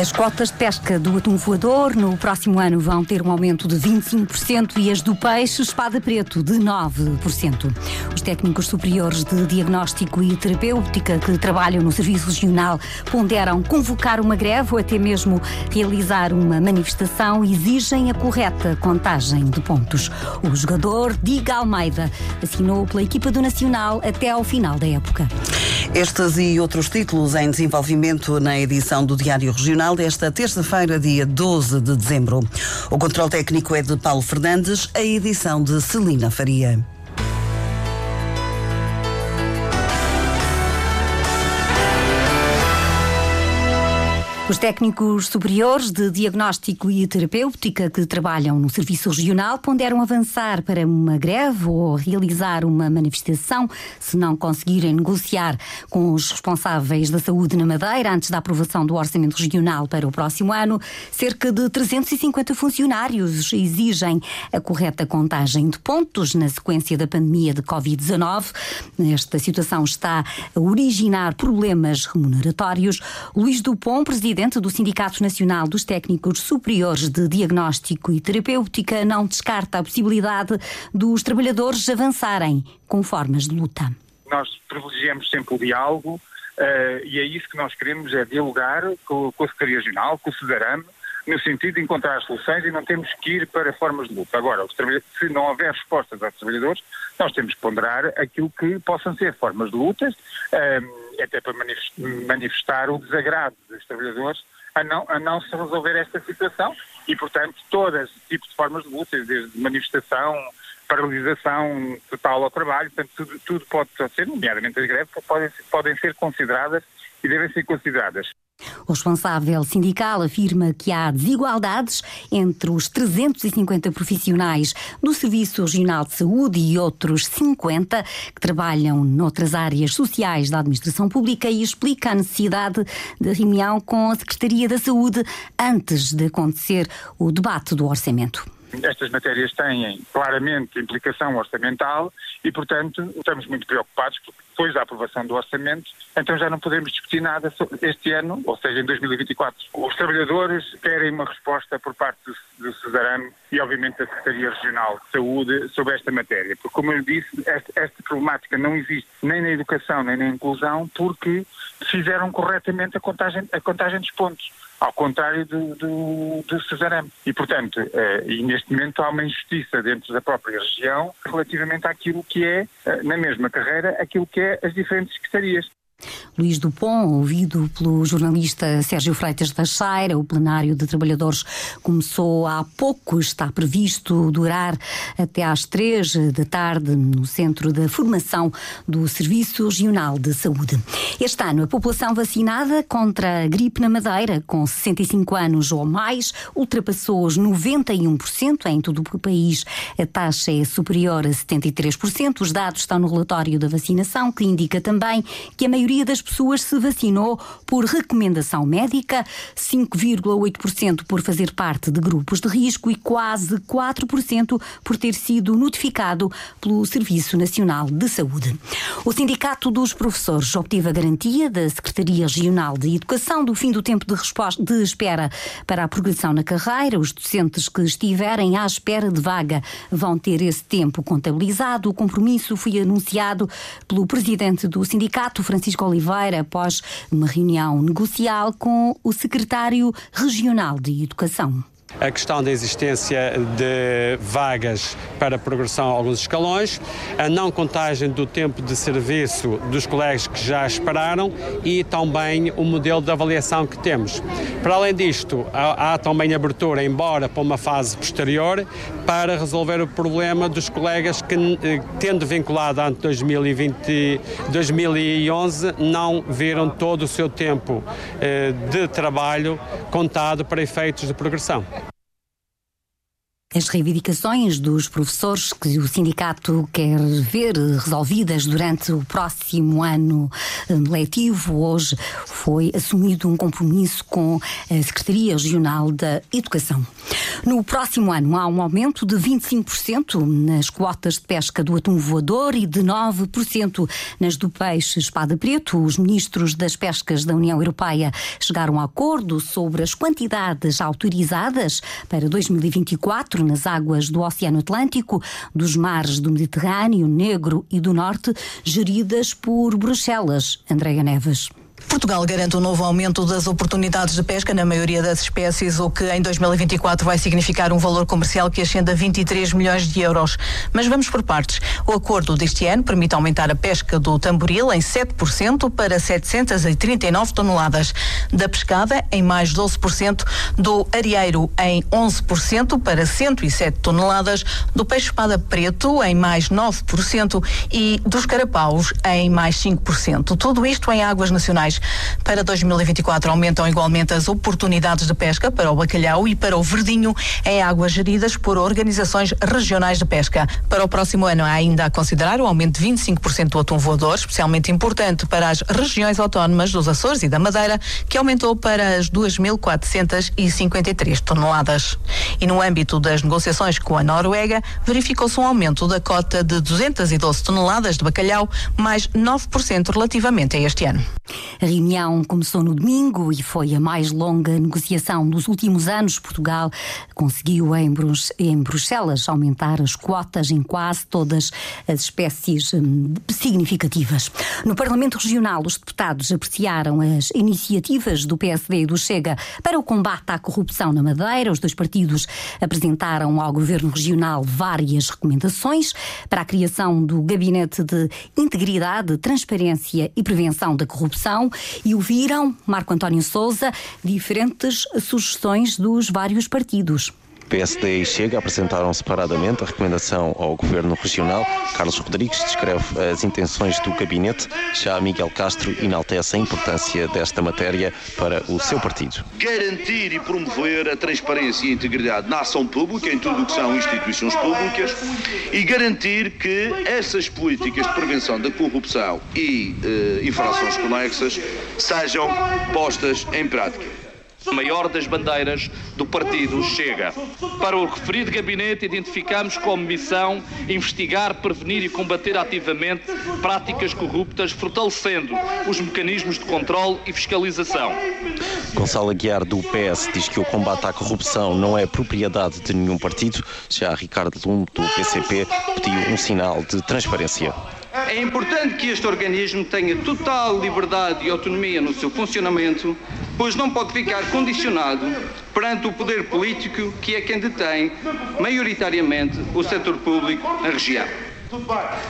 As cotas de pesca do atum voador no próximo ano vão ter um aumento de 25% e as do peixe espada preto de 9%. Os técnicos superiores de diagnóstico e terapêutica que trabalham no Serviço Regional ponderam convocar uma greve ou até mesmo realizar uma manifestação e exigem a correta contagem de pontos. O jogador Diga Almeida assinou pela equipa do Nacional até ao final da época. Estes e outros títulos em desenvolvimento na edição do Diário Regional desta terça-feira, dia 12 de dezembro. O controle técnico é de Paulo Fernandes, a edição de Celina Faria. Os técnicos superiores de diagnóstico e terapêutica que trabalham no Serviço Regional ponderam avançar para uma greve ou realizar uma manifestação se não conseguirem negociar com os responsáveis da saúde na Madeira antes da aprovação do Orçamento Regional para o próximo ano. Cerca de 350 funcionários exigem a correta contagem de pontos na sequência da pandemia de Covid-19. Esta situação está a originar problemas remuneratórios. Luís Dupont, presidente presidente do Sindicato Nacional dos Técnicos Superiores de Diagnóstico e Terapêutica não descarta a possibilidade dos trabalhadores avançarem com formas de luta. Nós privilegiamos sempre o diálogo uh, e é isso que nós queremos, é dialogar com, com a Secretaria Regional, com o CESARAM, no sentido de encontrar soluções e não temos que ir para formas de luta. Agora, se não houver respostas aos trabalhadores, nós temos que ponderar aquilo que possam ser formas de lutas, um, até para manifestar o desagrado dos trabalhadores a não, a não se resolver esta situação e, portanto, todo esse tipo de formas de luta, desde manifestação, paralisação total ao trabalho, portanto, tudo, tudo pode ser, nomeadamente as greves, podem, podem ser consideradas e devem ser consideradas. O responsável sindical afirma que há desigualdades entre os 350 profissionais do Serviço Regional de Saúde e outros 50 que trabalham noutras áreas sociais da administração pública e explica a necessidade de reunião com a Secretaria da Saúde antes de acontecer o debate do orçamento. Estas matérias têm claramente implicação orçamental e, portanto, estamos muito preocupados porque depois da aprovação do orçamento, então já não podemos discutir nada este ano, ou seja, em 2024. Os trabalhadores querem uma resposta por parte do, do CESARAM e, obviamente, da Secretaria Regional de Saúde sobre esta matéria, porque, como eu disse, esta, esta problemática não existe nem na educação nem na inclusão porque fizeram corretamente a contagem, a contagem dos pontos ao contrário do, do, do Cesarame. E, portanto, eh, e neste momento há uma injustiça dentro da própria região relativamente àquilo que é, eh, na mesma carreira, aquilo que é as diferentes secretarias. Luís Dupont, ouvido pelo jornalista Sérgio Freitas da Cheira, o plenário de trabalhadores começou há pouco, está previsto durar até às três da tarde no Centro da Formação do Serviço Regional de Saúde. Este ano, a população vacinada contra a gripe na Madeira, com 65 anos ou mais, ultrapassou os 91% em todo o país. A taxa é superior a 73%. Os dados estão no relatório da vacinação, que indica também que a maioria maioria das pessoas se vacinou por recomendação médica, 5,8% por fazer parte de grupos de risco e quase 4% por ter sido notificado pelo Serviço Nacional de Saúde. O Sindicato dos Professores obteve a garantia da Secretaria Regional de Educação do fim do tempo de, resposta, de espera para a progressão na carreira. Os docentes que estiverem à espera de vaga vão ter esse tempo contabilizado. O compromisso foi anunciado pelo presidente do sindicato, Francisco Francisco Oliveira após uma reunião negocial com o secretário regional de Educação a questão da existência de vagas para progressão a alguns escalões, a não contagem do tempo de serviço dos colegas que já esperaram e também o modelo de avaliação que temos. Para além disto, há, há também abertura, embora para uma fase posterior, para resolver o problema dos colegas que, eh, tendo vinculado ante 2020, 2011, não viram todo o seu tempo eh, de trabalho contado para efeitos de progressão. As reivindicações dos professores que o sindicato quer ver resolvidas durante o próximo ano eh, letivo, hoje foi assumido um compromisso com a Secretaria Regional da Educação. No próximo ano há um aumento de 25% nas quotas de pesca do atum voador e de 9% nas do peixe espada preto. Os ministros das pescas da União Europeia chegaram a acordo sobre as quantidades autorizadas para 2024 nas águas do Oceano Atlântico, dos mares do Mediterrâneo, Negro e do Norte, geridas por Bruxelas. Andréia Neves. Portugal garante um novo aumento das oportunidades de pesca na maioria das espécies, o que em 2024 vai significar um valor comercial que ascende a 23 milhões de euros. Mas vamos por partes. O acordo deste ano permite aumentar a pesca do tamboril em 7% para 739 toneladas, da pescada em mais 12%, do areeiro em 11% para 107 toneladas, do peixe-espada preto em mais 9% e dos carapaus em mais 5%. Tudo isto em águas nacionais. Para 2024 aumentam igualmente as oportunidades de pesca para o bacalhau e para o verdinho em águas geridas por organizações regionais de pesca. Para o próximo ano há ainda a considerar o aumento de 25% do atum voador, especialmente importante para as regiões autónomas dos Açores e da Madeira, que aumentou para as 2.453 toneladas. E no âmbito das negociações com a Noruega, verificou-se um aumento da cota de 212 toneladas de bacalhau, mais 9% relativamente a este ano. Reunião começou no domingo e foi a mais longa negociação dos últimos anos. Portugal conseguiu em, Bruxelas aumentar as quotas em quase todas as espécies hum, significativas. No Parlamento Regional, os deputados apreciaram as iniciativas do PSD e do Chega para o combate à corrupção na Madeira. Os dois partidos apresentaram ao Governo Regional várias recomendações para a criação do Gabinete de Integridade, Transparência e Prevenção da Corrupção e ouviram, Marco António Souza, diferentes sugestões dos vários partidos. PSD e Chega apresentaram separadamente a recomendação ao Governo Regional. Carlos Rodrigues descreve as intenções do gabinete. Já Miguel Castro enaltece a importância desta matéria para o seu partido. Garantir e promover a transparência e a integridade na ação pública, em tudo o que são instituições públicas, e garantir que essas políticas de prevenção da corrupção e eh, infrações conexas sejam postas em prática maior das bandeiras do partido Chega. Para o referido gabinete, identificamos como missão investigar, prevenir e combater ativamente práticas corruptas, fortalecendo os mecanismos de controle e fiscalização. Gonçalo Aguiar, do PS, diz que o combate à corrupção não é propriedade de nenhum partido. Já Ricardo Lume, do PCP, pediu um sinal de transparência. É importante que este organismo tenha total liberdade e autonomia no seu funcionamento, pois não pode ficar condicionado perante o poder político que é quem detém maioritariamente o setor público na região.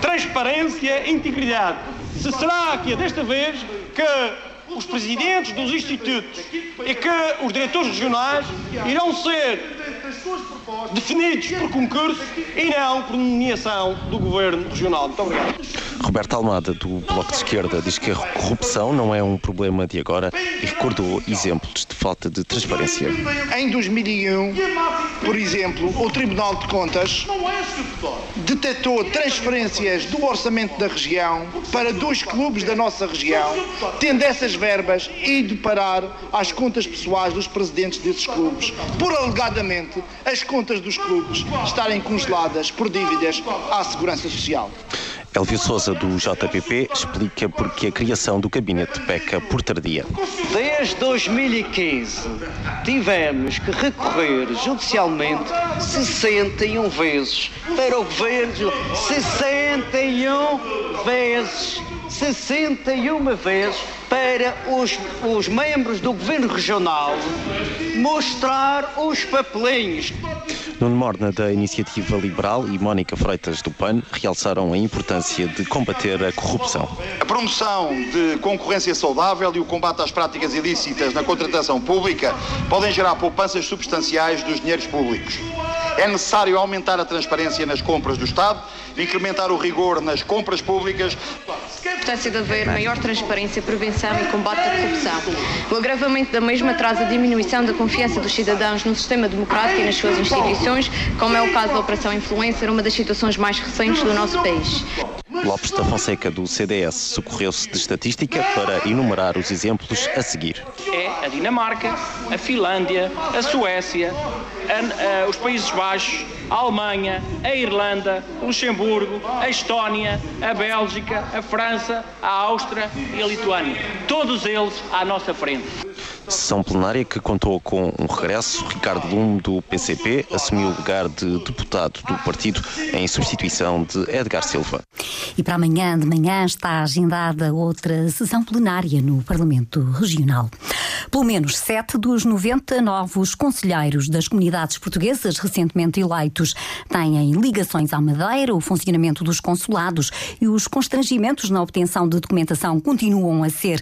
Transparência integridade. Se será que é desta vez que os presidentes dos institutos e que os diretores regionais irão ser definidos por concurso e não por nomeação do Governo Regional. Muito obrigado. Roberto Almada, do Bloco de Esquerda, diz que a corrupção não é um problema de agora e recordou exemplos de falta de transparência. Em 2001, por exemplo, o Tribunal de Contas detectou transferências do orçamento da região para dois clubes da nossa região, tendo essas verbas ido parar às contas pessoais dos presidentes desses clubes, por alegadamente as contas dos clubes estarem congeladas por dívidas à Segurança Social. Elvio Souza, do JPP, explica porque a criação do gabinete peca por tardia. Desde 2015 tivemos que recorrer judicialmente 61 vezes para o governo, 61 vezes, 61 vezes para os, os membros do governo regional mostrar os papelinhos. Nuno Morna, da Iniciativa Liberal, e Mónica Freitas, do PAN, realçaram a importância de combater a corrupção. A promoção de concorrência saudável e o combate às práticas ilícitas na contratação pública podem gerar poupanças substanciais dos dinheiros públicos. É necessário aumentar a transparência nas compras do Estado, incrementar o rigor nas compras públicas, importância de haver maior transparência, prevenção e combate à corrupção. O agravamento da mesma traz a diminuição da confiança dos cidadãos no sistema democrático e nas suas instituições, como é o caso da Operação Influencer, uma das situações mais recentes do nosso país. Lopes da Fonseca, do CDS, socorreu-se de estatística para enumerar os exemplos a seguir. A Dinamarca, a Finlândia, a Suécia, a, a, os Países Baixos, a Alemanha, a Irlanda, o Luxemburgo, a Estónia, a Bélgica, a França, a Áustria e a Lituânia. Todos eles à nossa frente. Sessão plenária que contou com um regresso. Ricardo Lume, do PCP, assumiu o lugar de deputado do partido em substituição de Edgar Silva. E para amanhã de manhã está agendada outra sessão plenária no Parlamento Regional. Pelo menos sete dos 90 novos conselheiros das comunidades portuguesas recentemente eleitos. Têm ligações à Madeira, o funcionamento dos consulados e os constrangimentos na obtenção de documentação continuam a ser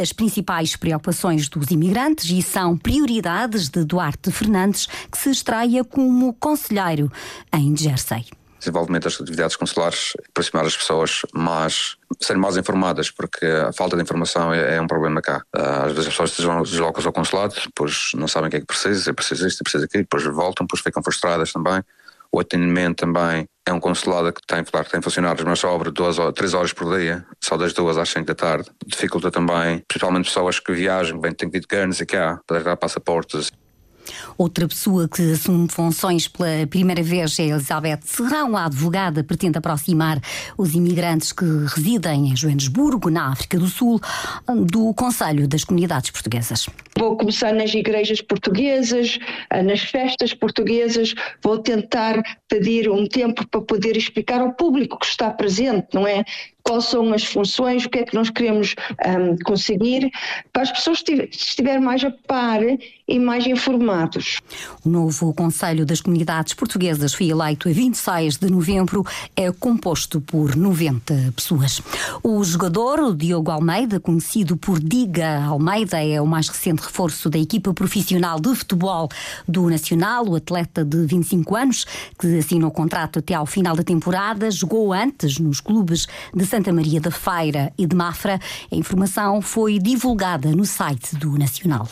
as principais preocupações dos imigrantes e são prioridades de Duarte Fernandes, que se estreia como conselheiro em Jersey desenvolvimento das atividades consulares, aproximar as pessoas mais, serem mais informadas, porque a falta de informação é, é um problema cá. Às vezes as pessoas deslocam-se ao consulado, depois não sabem o que é que precisa, é preciso isto, é preciso aquilo, depois voltam, depois ficam frustradas também. O atendimento também é um consulado que tem, claro, que tem funcionários, mas abre duas, três horas por dia, só das duas às cinco da tarde. Dificulta também, principalmente pessoas que viajam, vêm, têm que ir de Guernsey cá, para dar passaportes. Outra pessoa que assume funções pela primeira vez é Elizabeth Serrão. A advogada pretende aproximar os imigrantes que residem em Joanesburgo, na África do Sul, do Conselho das Comunidades Portuguesas. Vou começar nas igrejas portuguesas, nas festas portuguesas, vou tentar pedir um tempo para poder explicar ao público que está presente, não é? Quais são as funções, o que é que nós queremos um, conseguir, para as pessoas estiverem mais a par e mais informados. O novo Conselho das Comunidades Portuguesas foi eleito a 26 de novembro, é composto por 90 pessoas. O jogador, o Diogo Almeida, conhecido por Diga Almeida, é o mais recente reforço da equipa profissional de futebol do Nacional, o atleta de 25 anos, que assinou o contrato até ao final da temporada, jogou antes nos clubes de Santa Maria da Feira e de Mafra. A informação foi divulgada no site do Nacional.